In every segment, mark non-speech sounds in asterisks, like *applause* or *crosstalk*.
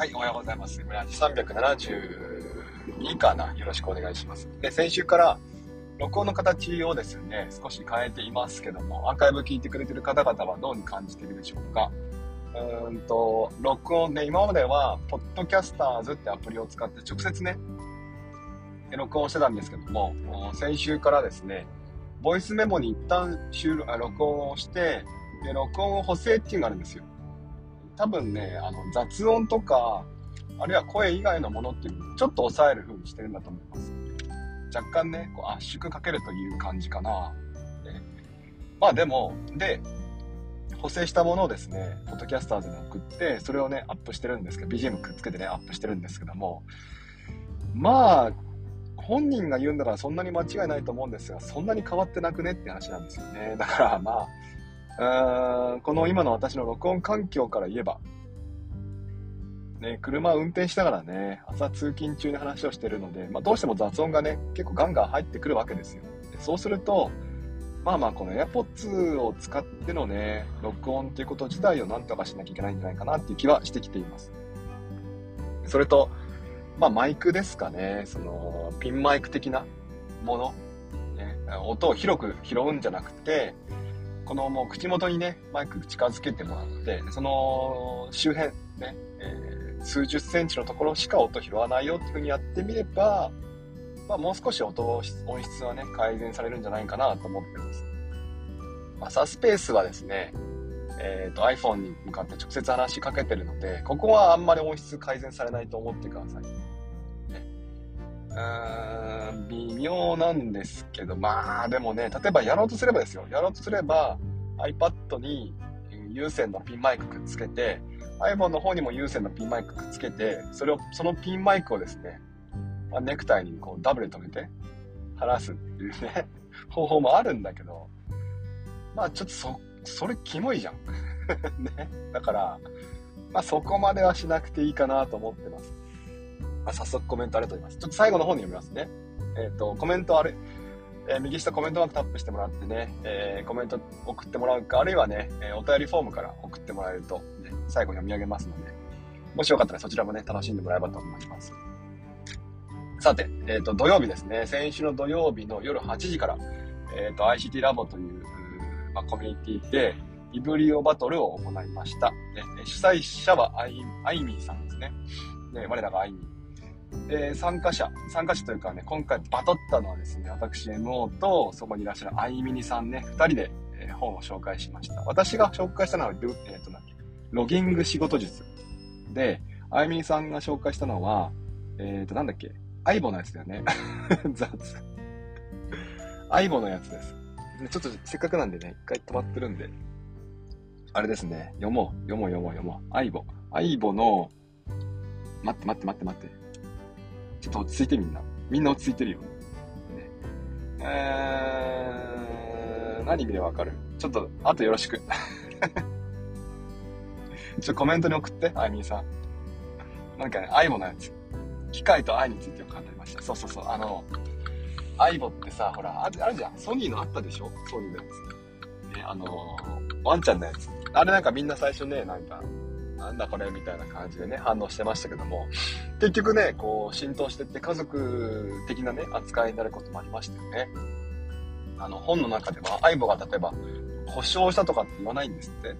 はい、おはようございます。村地372かな。よろしくお願いします。で、先週から録音の形をですね、少し変えていますけども、アーカイブ聞いてくれてる方々はどうに感じているでしょうか。うーんと、録音ね、今までは、ポッドキャスターズってアプリを使って直接ね、録音してたんですけども、先週からですね、ボイスメモに一旦収録録音をして、で、録音を補正っていうのがあるんですよ。多分ね、あの、雑音とか、あるいは声以外のものっていうのをちょっと抑える風にしてるんだと思います。若干ね、こう圧縮かけるという感じかな。ね、まあでも、で、補正したものをですね、ポッドキャスターズに送って、それをね、アップしてるんですけど、BGM くっつけてね、アップしてるんですけども、まあ、本人が言うんだからそんなに間違いないと思うんですが、そんなに変わってなくねって話なんですよね。だからまあ、この今の私の録音環境から言えば、ね、車を運転しながらね、朝通勤中に話をしてるので、まあ、どうしても雑音がね、結構ガンガン入ってくるわけですよ。でそうすると、まあまあこの AirPods を使ってのね、録音っていうこと自体をなんとかしなきゃいけないんじゃないかなっていう気はしてきています。それと、まあマイクですかね、そのピンマイク的なもの、ね、音を広く拾うんじゃなくて、このもう口元にね、マイク近づけてもらって、その周辺ね、えー、数十センチのところしか音拾わないよっていう風にやってみれば、まあ、もう少し音、音質はね、改善されるんじゃないかなと思ってます。ま、サスペースはですね、えっ、ー、と iPhone に向かって直接話しかけてるので、ここはあんまり音質改善されないと思ってください。うーん、微妙なんですけど、まあでもね、例えばやろうとすればですよ。やろうとすれば iPad に有線のピンマイクくっつけて、iPhone の方にも有線のピンマイクくっつけて、それを、そのピンマイクをですね、まあ、ネクタイにこうダブルで留めて話すっていうね、*laughs* 方法もあるんだけど、まあちょっとそ、それキモいじゃん。*laughs* ね。だから、まあそこまではしなくていいかなと思ってます。あ、早速コメントありがとうございます。ちょっと最後の方に読みますね。えっ、ー、と、コメントあれ、えー、右下コメントマークタップしてもらってね、えー、コメント送ってもらうか、あるいはね、えお便りフォームから送ってもらえると、ね、最後読み上げますので、もしよかったらそちらもね、楽しんでもらえればと思います。さて、えっ、と、土曜日ですね、先週の土曜日の夜8時から、えっ、と、ICT ラボという、まあ、コミュニティで、イブリオバトルを行いました。で主催者はアイアイミーさんですね。で、我らがアイミー。えー、参加者、参加者というかね、今回バトったのはですね、私 MO とそこにいらっしゃるアイミニさんね、二人で、えー、本を紹介しました。私が紹介したのは、えっ、ー、と、ロギング仕事術。で、あイミニさんが紹介したのは、えっ、ー、と、なんだっけ、アイボのやつだよね。*laughs* 雑。アイボのやつです。ちょっとせっかくなんでね、一回止まってるんで、あれですね、読もう、読もう、読もう、読もう。アイボ。アイボの、待って待って待って待って。ちょっと落ち着いてみんな。みんな落ち着いてるよ。ね、えー、何見ればわかる？ちょっと、あとよろしく。*laughs* ちょコメントに送って、あいみんさん。なんかね、アイボのやつ。機械と愛についてよく語りました。そうそうそう。あの、アイボってさ、ほら、あるじゃん。ソニーのあったでしょ？ソニーのやつ。ね、あのワンちゃんのやつ。あれなんかみんな最初ね、なんか、なんだこれみたいな感じでね、反応してましたけども、結局ね、こう、浸透してって家族的なね、扱いになることもありましたよね。あの、本の中では、相棒が例えば、故障したとかって言わないんですって。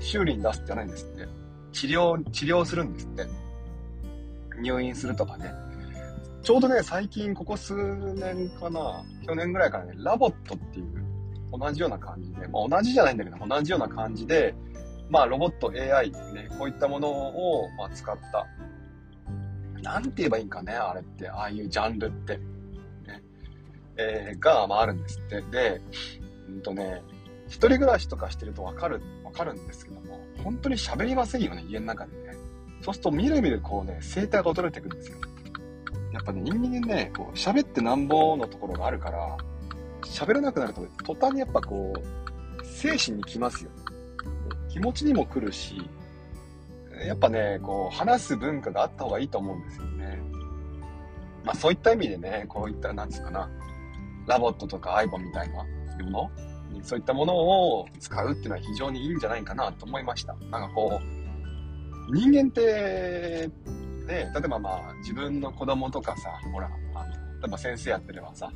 修理に出すって言わないんですって。治療、治療するんですって。入院するとかね。ちょうどね、最近、ここ数年かな、去年ぐらいからね、ラボットっていう、同じような感じで、まあ同じじゃないんだけど、同じような感じで、まあ、ロボット、AI ね、こういったものを、まあ、使った。なんて言えばいいんかね、あれって、ああいうジャンルって。ね、えー、が、まあ、あるんですって。で、うんとね、一人暮らしとかしてるとわかる、わかるんですけども、本当に喋りませんよね、家の中でね。そうすると、みるみるこうね、声帯が衰えてくるんですよ。やっぱね、人間ね、こう、喋ってなんぼのところがあるから、喋らなくなると、途端にやっぱこう、精神にきますよね。気持ちにも来るし、やっぱね、こう、話す文化があった方がいいと思うんですよね。まあそういった意味でね、こういった、なんつうかな、ラボットとかアイボンみたいなもの、そういったものを使うっていうのは非常にいいんじゃないかなと思いました。なんかこう、人間って、ね、例えばまあ、自分の子供とかさ、ほら、あの、例えば先生やってればさ、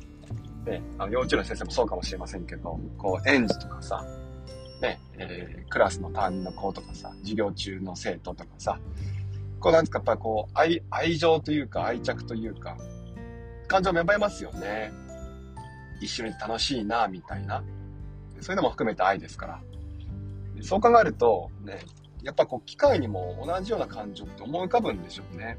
ね、あの幼稚園の先生もそうかもしれませんけど、こう、園児とかさ、えー、クラスの担任の子とかさ、授業中の生徒とかさ、こうなんですか、やっぱこう、愛、愛情というか、愛着というか、感情芽生えますよね。一緒に楽しいな、みたいな。そういうのも含めて愛ですから。そう考えると、ね、やっぱこう、機械にも同じような感情って思い浮かぶんでしょうね。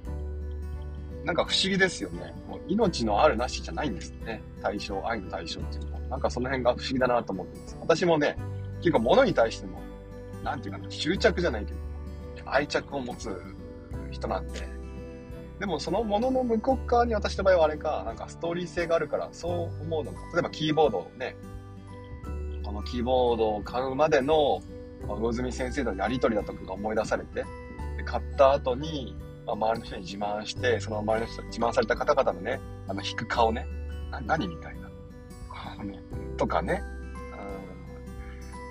なんか不思議ですよね。もう命のあるなしじゃないんですね。対象、愛の対象っていうのは。なんかその辺が不思議だなと思ってます。私もね、結構物に対しても、なんていうかな、執着じゃないけど、愛着を持つ人なんで、でもそのもの向こう側に私の場合はあれか、なんかストーリー性があるからそう思うのか。例えばキーボードをね、このキーボードを買うまでの魚住先生とのやりとりだとかが思い出されて、で買った後に、まあ、周りの人に自慢して、その周りの人に、自慢された方々のね、あの、引く顔ね、な、何みたいな。とかね、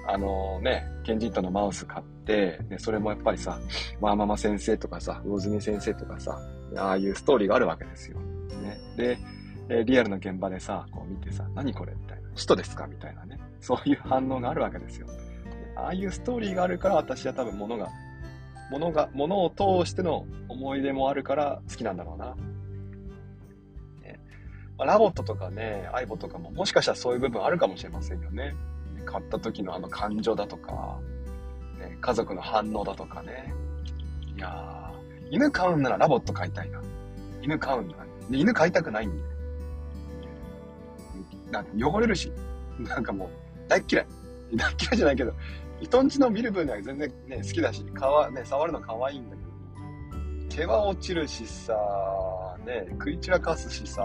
あのね、ケンジントのマウス買って、ね、それもやっぱりさ、ワーママ先生とかさ、魚住先生とかさ、ああいうストーリーがあるわけですよ。ね。で、えリアルな現場でさ、こう見てさ、何これみたいな。使徒ですかみたいなね。そういう反応があるわけですよ。ああいうストーリーがあるから私は多分物が、物が、物を通しての思い出もあるから好きなんだろうな。ねまあ、 LOVOT とかね、 aibo とかももしかしたらそういう部分あるかもしれませんよね。買った時のあの感情だとか、ね、家族の反応だとかね。いやー、犬飼うんならラボット飼いたいな。犬飼うんなら。で犬飼いたくないんで。なんか汚れるし、なんかもう大っ嫌い。大っ嫌いじゃないけど、人んちの見る分には全然ね、好きだし、かわ、ね、触るの可愛いんだけど、毛は落ちるしさ、ね、食い散らかすしさ、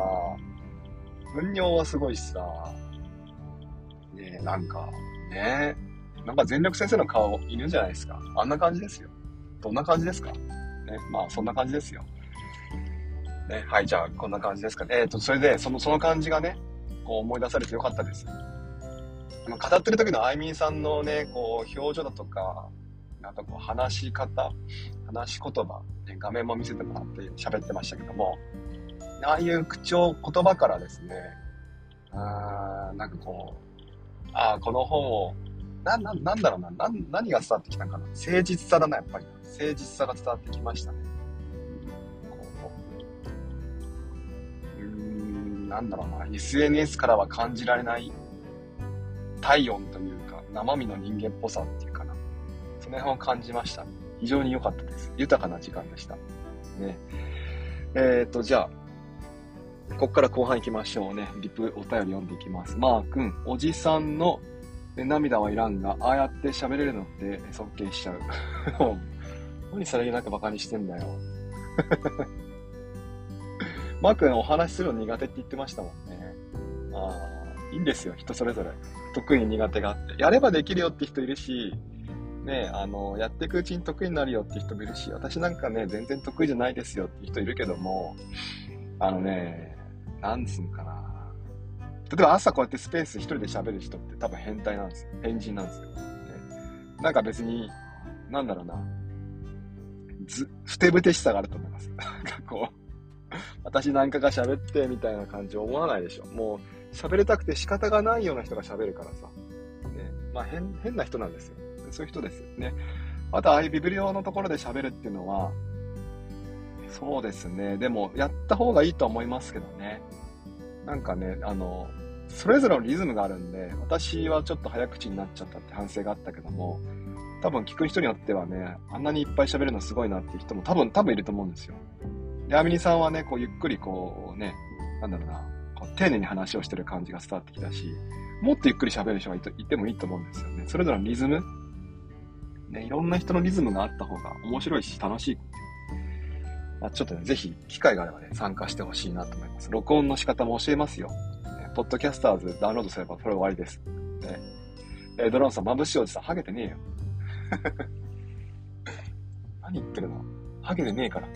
糞尿はすごいしさ、ね、なんか、ね、なんか全力先生の顔いるんじゃないですか。あんな感じですよ。どんな感じですか？ね、まあそんな感じですよ。ね、はい、じゃあこんな感じですかね。えっ、ー、と、それで、その、その感じがね、こう思い出されてよかったです。語ってる時のあいみんさんのね、こう、表情だとか、なんかこう、話し方、話し言葉、ね、画面も見せてもらって喋ってましたけども、ああいう口調、言葉からですね、あーなんかこう、あ、この本を、な、な、なんだろうな、な、何が伝わってきたんかな。誠実さだな、やっぱり。誠実さが伝わってきましたね。こうーん、なんだろうな、SNS からは感じられない体温というか、生身の人間っぽさっていうかな。その辺を感じました。非常に良かったです。豊かな時間でした。ね。えっ、と、じゃあ、こっから後半行きましょうね。リプ、お便り読んでいきます。マー君、おじさんの、涙はいらんが、ああやって喋れるのって尊敬しちゃう。*laughs* 何さりげなく馬鹿にしてんだよ。*laughs* マー君、お話しするの苦手って言ってましたもんね。ああ、いいんですよ。人それぞれ。得意苦手があって。やればできるよって人いるし、ね、あの、やっていくうちに得意になるよって人もいるし、私なんかね、全然得意じゃないですよって人いるけども、あのね、なんつうかな。例えば朝こうやってスペース一人で喋る人って多分変態なんですよ。変人なんですよ。ね、なんか別に、なんだろうな。ず、ふてぶてしさがあると思います。なんかこう、私なんかが喋ってみたいな感じ思わないでしょ。もう、喋りたくて仕方がないような人が喋るからさ。ね。まあ変、変な人なんですよ。そういう人ですよね。あと、ああいうビブリオのところで喋るっていうのは、そうですね。でも、やった方がいいと思いますけどね。なんかね、あの、それぞれのリズムがあるんで、私はちょっと早口になっちゃったって反省があったけども、多分聞く人によってはね、あんなにいっぱい喋るのすごいなっていう人も多分、多分いると思うんですよ。で、アミニさんはね、こうゆっくりこうね、なんだろうな、こう丁寧に話をしてる感じが伝わってきたし、もっとゆっくり喋る人がいてもいいと思うんですよね。それぞれのリズム、ね、いろんな人のリズムがあった方が面白いし楽しいまあ、ちょっとね、ぜひ、機会があればね、参加してほしいなと思います。録音の仕方も教えますよ。ね、ポッドキャスターズダウンロードすれば、それ終わりです。ね、えー、ドローンさん、眩しいおじさん、ハゲてねえよ。*laughs* 何言ってるの？ハゲてねえから。ね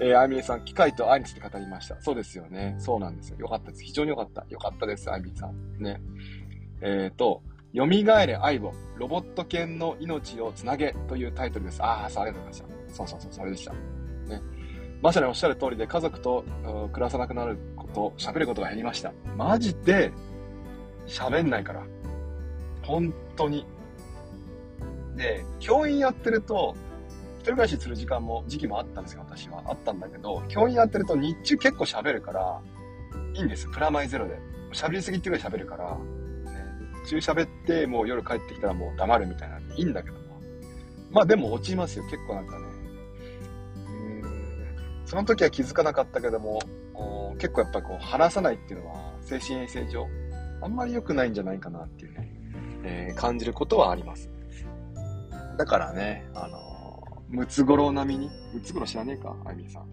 えー、アイミーさん、機械と愛について語りました。そうですよね。そうなんですよ。よかったです。非常によかった。よかったです、アイミーさん。ね。えっ、ー、と、蘇れ愛を。ロボット犬の命をつなげというタイトルです。ああ、そう、ありがとうございました。そうそうそう、それでした。まさにおっしゃる通りで、家族と暮らさなくなること、喋ることが減りました。マジで、喋んないから。本当に。で、教員やってると、一人暮らしする時間も、時期もあったんですよ、私は。あったんだけど、教員やってると日中結構喋るから、いいんです。プラマイゼロで。喋りすぎっていうぐらい喋るから、ね、日中喋って、もう夜帰ってきたらもう黙るみたいなんでいいんだけども。まあでも落ちますよ、結構なんかね。その時は気づかなかったけども、結構やっぱりこう話さないっていうのは精神衛生上、あんまり良くないんじゃないかなっていうね、えー、感じることはあります。だからね、あのー、ムツゴロウ並みに、ムツゴロウ知らねえかあいみさん。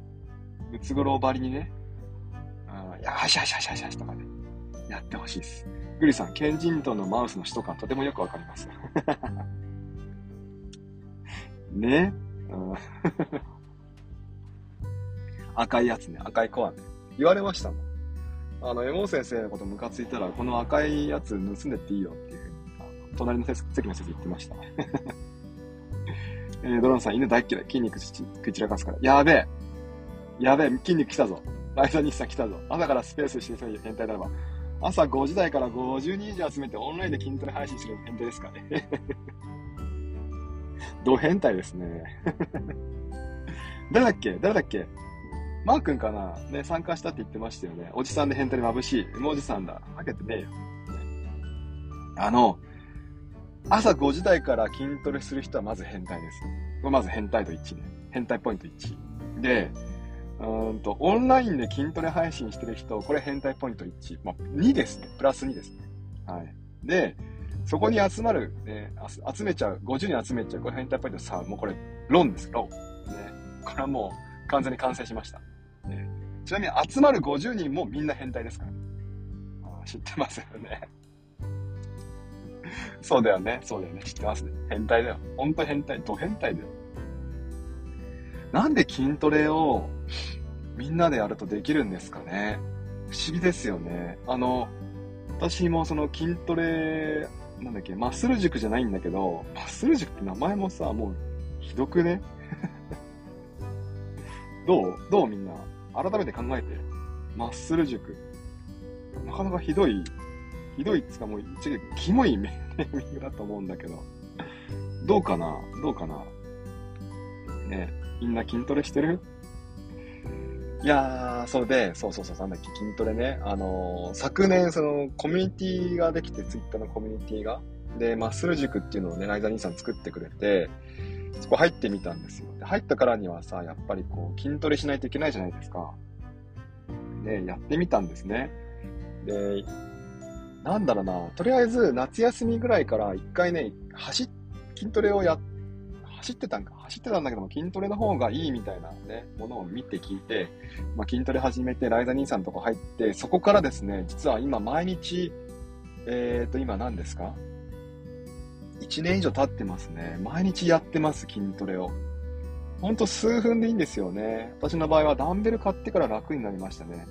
ムツゴロウばりにね、うん、やしゃしゃしゃしゃしとかね、やってほしいです。グリさん、ケンジントンのマウスの使途感とてもよくわかります。*laughs* ね、うん、赤いやつね、赤いコアね。言われましたもん。あの、エモ先生のことムカついたら、この赤いやつ盗んでっていいよっていうふうに、隣の席の先生言ってました。*laughs* えー、ドローンさん、犬大っ嫌い。筋肉食い散らかすから。やべえ。やべえ、筋肉来たぞ。ライザニッサ来たぞ。朝からスペースしてそういう変態ならば。朝5時台から50人以上集めてオンラインで筋トレ配信する変態ですかね。*laughs* ド変態ですね。*laughs* 誰だっけ？誰だっけ？マー君かな？ね、参加したって言ってましたよね。おじさんで変態眩しい。もおじさんだ。はけてねえよ。あの、朝5時台から筋トレする人はまず変態です。まず変態度1ね。変態ポイント1。で、うんと、オンラインで筋トレ配信してる人、これ変態ポイント1。まあ、2ですね。プラス2ですね。はい。で、そこに集まる、ね、集めちゃう、50人集めちゃう、これ変態ポイント3。もうこれ、論です、論。ね。これはもう完全に完成しました。ちなみに集まる50人もみんな変態ですから。あ知ってますよね。*laughs* そうだよね。そうだよね。知ってますね。変態だよ。ほんと変態。ド変態だよ。なんで筋トレをみんなでやるとできるんですかね。不思議ですよね。あの、私もその筋トレ、なんだっけ、マッスル塾じゃないんだけど、マッスル塾って名前もさ、もうひどくね？*laughs* どう？どうみんな？改めて考えて。マッスル塾。なかなかひどい、ひどいっつかもう一応キモいネーミングだと思うんだけど。どうかな？どうかな？ねみんな筋トレしてる？いやー、それで、そうそうそう、なんだっけ、筋トレね。あのー、昨年、その、コミュニティができて、ツイッターのコミュニティが。で、マッスル塾っていうのをね、ライザ兄さん作ってくれて、そこ入ってみたんですよ。で、入ったからにはさ、やっぱりこう、筋トレしないといけないじゃないですか。で、やってみたんですね。で、なんだろうな、とりあえず夏休みぐらいから一回ね、走、筋トレをや、走ってたんか、走ってたんだけども、筋トレの方がいいみたいなね、ものを見て聞いて、まあ、筋トレ始めて、ライザ兄さんとこ入って、そこからですね、実は今毎日、えっ、ー、と、今何ですか？1年以上経ってますね。毎日やってます、筋トレを。ほんと数分でいいんですよね。私の場合はダンベル買ってから楽になりましたね。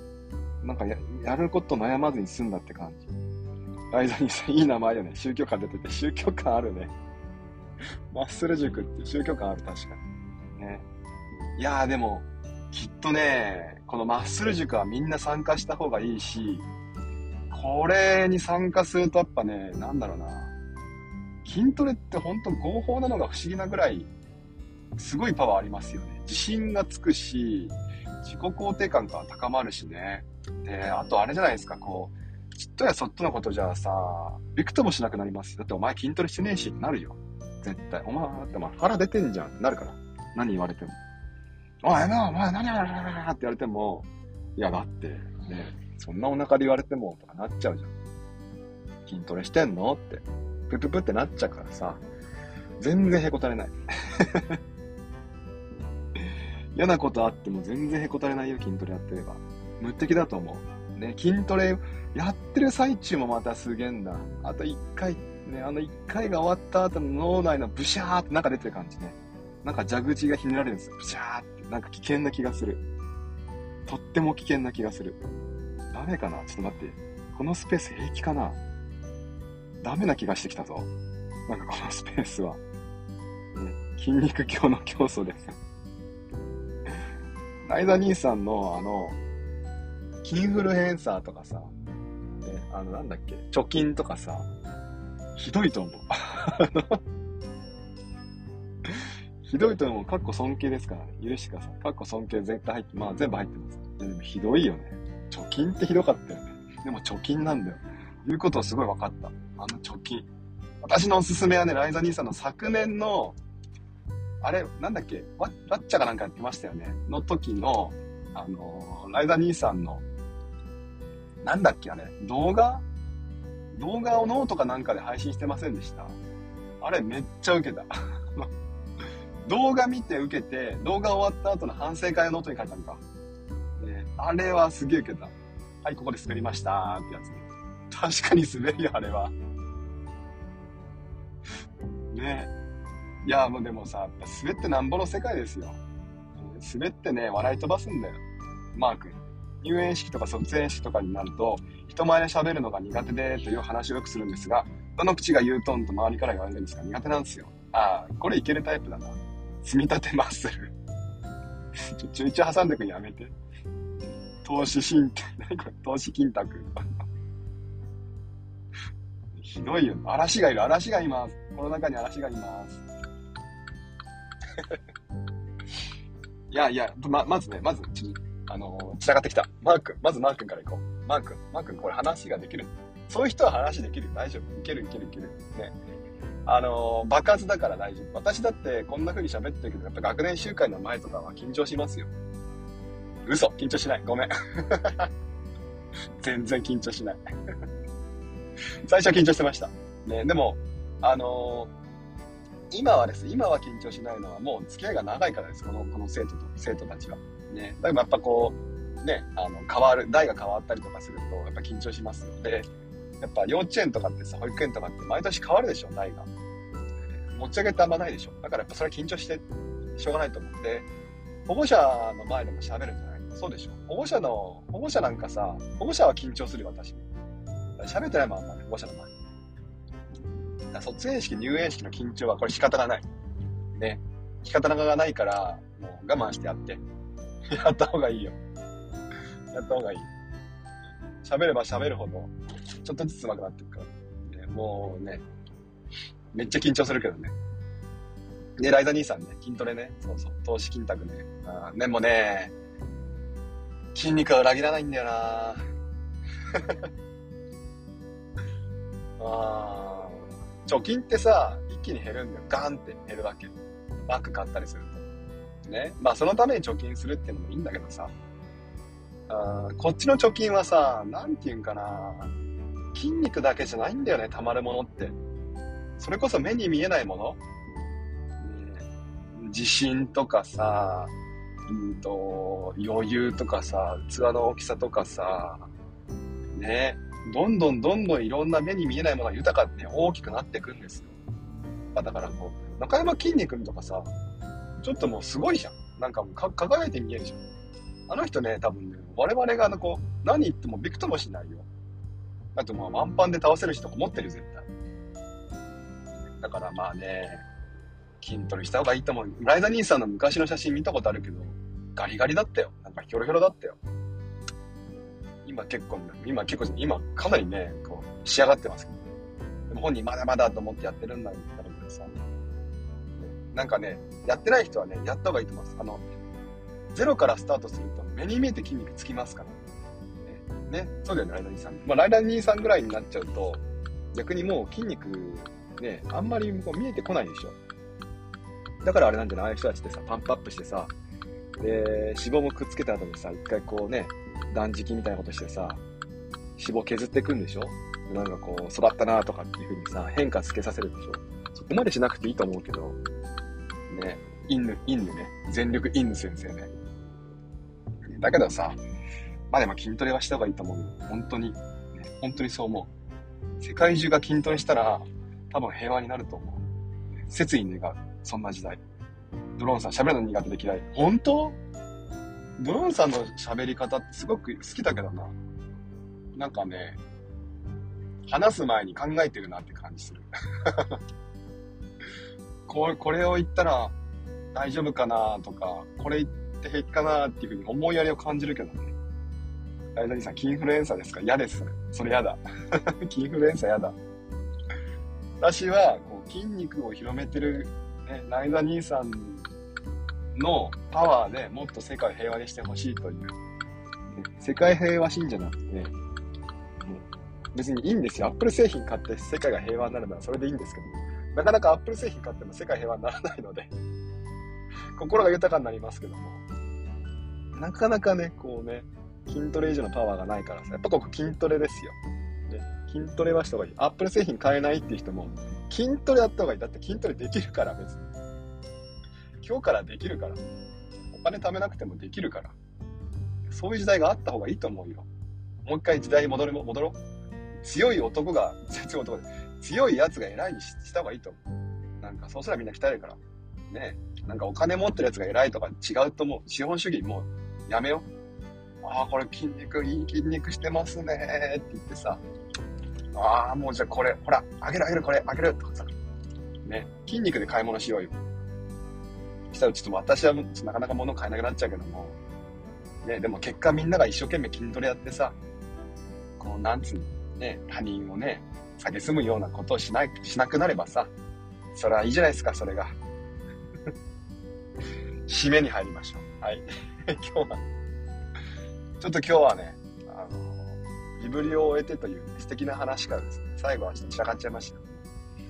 なんかややること悩まずに済んだって感じ。間にさん、いい名前よね。宗教感出てて、宗教感あるね。マッスル塾って宗教感ある、確かに。ね。いやーでも、きっとね、このマッスル塾はみんな参加した方がいいし、これに参加するとやっぱね、なんだろうな。筋トレって本当合法なのが不思議なぐらい、すごいパワーありますよね。自信がつくし、自己肯定感が高まるしね。で、あとあれじゃないですか、こう、ちっとやそっとのことじゃさ、びくともしなくなります。だってお前筋トレしてねえしってなるよ。絶対。お前、ってお前腹出てんじゃんってなるから。何言われても。おい、な、お前何やらららって言われても、いやだって、ね、そんなお腹で言われてもとかなっちゃうじゃん。筋トレしてんのって。プププってなっちゃうからさ、全然へこたれない。*laughs* 嫌なことあっても全然へこたれないよ、筋トレやってれば。無敵だと思う。ね、筋トレやってる最中もまたすげえんだ。あと一回、ね、あの一回が終わった後の脳内のブシャーってなんか出てる感じね。なんか蛇口がひねられるんですよ。ブシャーって。なんか危険な気がする。とっても危険な気がする。ダメかな？ちょっと待って。このスペース平気かな？ダメな気がしてきたぞ。なんかこのスペースは、ね、筋肉教の競争です。ライザ兄さんのあの、キンフルエンサーとかさ、ね、あの、なんだっけ、貯金とかさ、ひどいと思う。ひどいと思う。かっこ尊敬ですからね。許してください。かっこ尊敬絶対入って、まあ全部入ってます。でもひどいよね。貯金ってひどかったよね。でも貯金なんだよ。いうことをすごい分かった。あの貯金。私のおすすめはね、ライザ兄さんの昨年の、あれ、なんだっけ、ワッチャかなんかやってましたよね。の時の、あのー、ライザ兄さんの、なんだっけ、あれ、動画？動画をノートかなんかで配信してませんでしたあれめっちゃウケた。*laughs* 動画見て受けて、動画終わった後の反省会をノートに書いたのか。ね、あれはすげえ受けた。はい、ここで滑りましたってやつ。確かに滑るよ、あれは。ねいや、もうでもさ、滑ってなんぼの世界ですよ。滑ってね、笑い飛ばすんだよ。マー君。入園式とか卒園式とかになると、人前で喋るのが苦手でという話をよくするんですが、どの口が言うとんと周りから言われるんですが苦手なんですよ。ああ、これいけるタイプだな。積み立てマッスル。*laughs* ちょ、ちょいちょ挟んでくんやめて。投資信託、*laughs* 何これ、投資金託。*laughs* ひどいよ。嵐がいる、嵐がいます。この中に嵐がいます。*laughs* いやいや、ま、まずね、まず、ち、あのー、繋がってきた。マー君、まずマー君から行こう。マー君、マー君、これ話ができる。そういう人は話できる。大丈夫。いけるいけるいける。ね。あのー、爆発だから大丈夫。私だってこんな風に喋ってるけど、やっぱ学年集会の前とかは緊張しますよ。嘘緊張しない。ごめん。*laughs* 全然緊張しない。*laughs* 最初は緊張してました。ね、でも、あのー、今はです、今は緊張しないのはもう付き合いが長いからです。この、この生徒と、生徒たちは。ね。だからやっぱこう、ね、あの、変わる、代が変わったりとかすると、やっぱ緊張しますので、やっぱ幼稚園とかってさ、保育園とかって毎年変わるでしょ、代が。持ち上げてあんまないでしょ。だからやっぱそれは緊張してしょうがないと思って、保護者の前でも喋るんじゃない？そうでしょ。保護者の、保護者なんかさ、保護者は緊張するよ、私。喋ってないもん、あんまり、保護者の前。卒園式、入園式の緊張はこれ仕方がない。ね。仕方がないから、もう我慢してやって。*laughs* やった方がいいよ。やった方がいい。喋れば喋るほど、ちょっとずつ上手くなっていくから。ね、もうね、めっちゃ緊張するけどね。で、ライザ兄さんね、筋トレね、そうそう、投資金託ね。あでもね、筋肉は裏切らないんだよな *laughs* ああ貯金ってさ、一気に減るんだよ。ガンって減るわけ。バッグ買ったりすると。ね。まあそのために貯金するっていうのもいいんだけどさ。あこっちの貯金はさ、なんて言うんかな。筋肉だけじゃないんだよね、溜まるものって。それこそ目に見えないもの。ね、自信とかさ、うんと、余裕とかさ、器の大きさとかさ、ね、どんどんどんどんいろんな目に見えないものが豊かって大きくなっていくんですよ。まだからもう、中山きんに君とかさ、ちょっともうすごいじゃん。なんかもう輝いて見えるじゃん。あの人ね、多分ね、我々があのこう、何言ってもびくともしないよ。だってもうワンパンで倒せる人も持ってる絶対。だからまあね、筋トレした方がいいと思う。ライダ兄さんの昔の写真見たことあるけど、ガリガリだったよ。なんかヒョロヒョロだったよ。今結構、今結構、今かなりね、こう、仕上がってますけど。でも本人まだまだと思ってやってるんだろうけどさ。なんかね、やってない人はね、やった方がいいと思います。あの、ゼロからスタートすると目に見えて筋肉つきますから。ね、ねそうだよね、ライダー兄さん。まあ、ライダー兄さんぐらいになっちゃうと、逆にもう筋肉、ね、あんまりこう見えてこないでしょ。だからあれなんじゃない？ああいう人たちってさ、パンプアップしてさ、で、脂肪もくっつけた後にさ、一回こうね、断食みたいなことしてさ、脂肪削っていくんでしょ？なんかこう、育ったなとかっていう風にさ、変化つけさせるでしょ？そこまでしなくていいと思うけど、ね、インヌ、インヌね、全力インヌ先生ね。だけどさ、まあでも筋トレはした方がいいと思うよ。本当に。ね、本当にそう思う。世界中が筋トレしたら、多分平和になると思う。説意願う。そんな時代。ドローンさん喋るの苦手で嫌い。本当？ドローンさんの喋り方ってすごく好きだけどな。なんかね、話す前に考えてるなって感じする。*laughs* これ、これを言ったら大丈夫かなとか、これ言って平気かなっていうふうに思いやりを感じるけどね。ライザニーさん、キンフルエンサーですか？嫌です、それ。それ嫌だ。*laughs* キンフルエンサー嫌だ。私は、こう、筋肉を広めてる、ね、ライザ兄さんのパワーでもっと世界平和にしてほしいという、ね、世界平和信者なんで、ね、別にいいんですよ。アップル製品買って世界が平和になるならそれでいいんですけど、なかなかアップル製品買っても世界平和にならないので心が豊かになりますけども、なかなかね、こうね、筋トレ以上のパワーがないからさ、やっぱここ筋トレですよ。ね、筋トレはした方がいい。アップル製品買えないっていう人も、筋トレやった方がいい。だって筋トレできるから、別に。今日からできるから。お金貯めなくてもできるから。そういう時代があった方がいいと思うよ。もう一回時代に戻り戻ろう。強い男が、強い男で、強い奴が偉いにした方がいいと思う。なんか、そうすればみんな鍛えるから。ねなんかお金持ってる奴が偉いとか違うと思う。資本主義もうやめよう。ああ、これ筋肉、いい筋肉してますねって言ってさ。ああ、もうじゃあこれ、ほら、あげるあげる、これ、あげるとかさ。ね、筋肉で買い物しようよ。したらちょっと私はなかなか物買えなくなっちゃうけども。ね、でも結果みんなが一生懸命筋トレやってさ、こう、なんつうの、ね、他人をね、蔑むようなことをしない、しなくなればさ、それはいいじゃないですか、それが。*laughs* 締めに入りましょう。はい。*laughs* 今日は、ちょっと今日はね、あの、ビブリを終えてという、ね、素敵な話からですね、最後はちょっと散らかっちゃいました。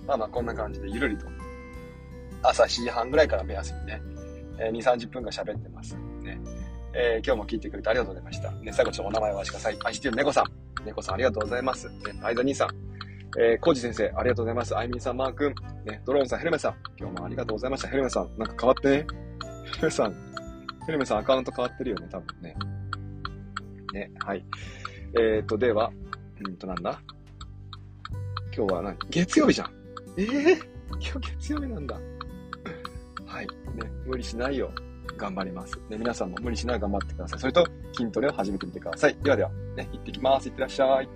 まあまあこんな感じでゆるりと、朝7時半ぐらいから目安にね、えー、2、30分が喋ってます。ね。えー、今日も聞いてくれてありがとうございました。ね、最後ちょっとお名前をお渡しください。愛してる猫さん。猫さんありがとうございます。ね、アイザ兄さん。えー、コージ先生、ありがとうございます。あいみんさん、マー君。ね、ドローンさん、ヘルメさん。今日もありがとうございました。ヘルメさん、なんか変わってね？ヘルメさん、ヘルメさんアカウント変わってるよね、多分ね。ね、はい。えーと、では、うんと、なんだ？今日は何？月曜日じゃん。ええー、今日月曜日なんだ。はい。ね、無理しないよ頑張ります。ね、皆さんも無理しない頑張ってください。それと、筋トレを始めてみてください。ではでは、ね、行ってきます。いってらっしゃい。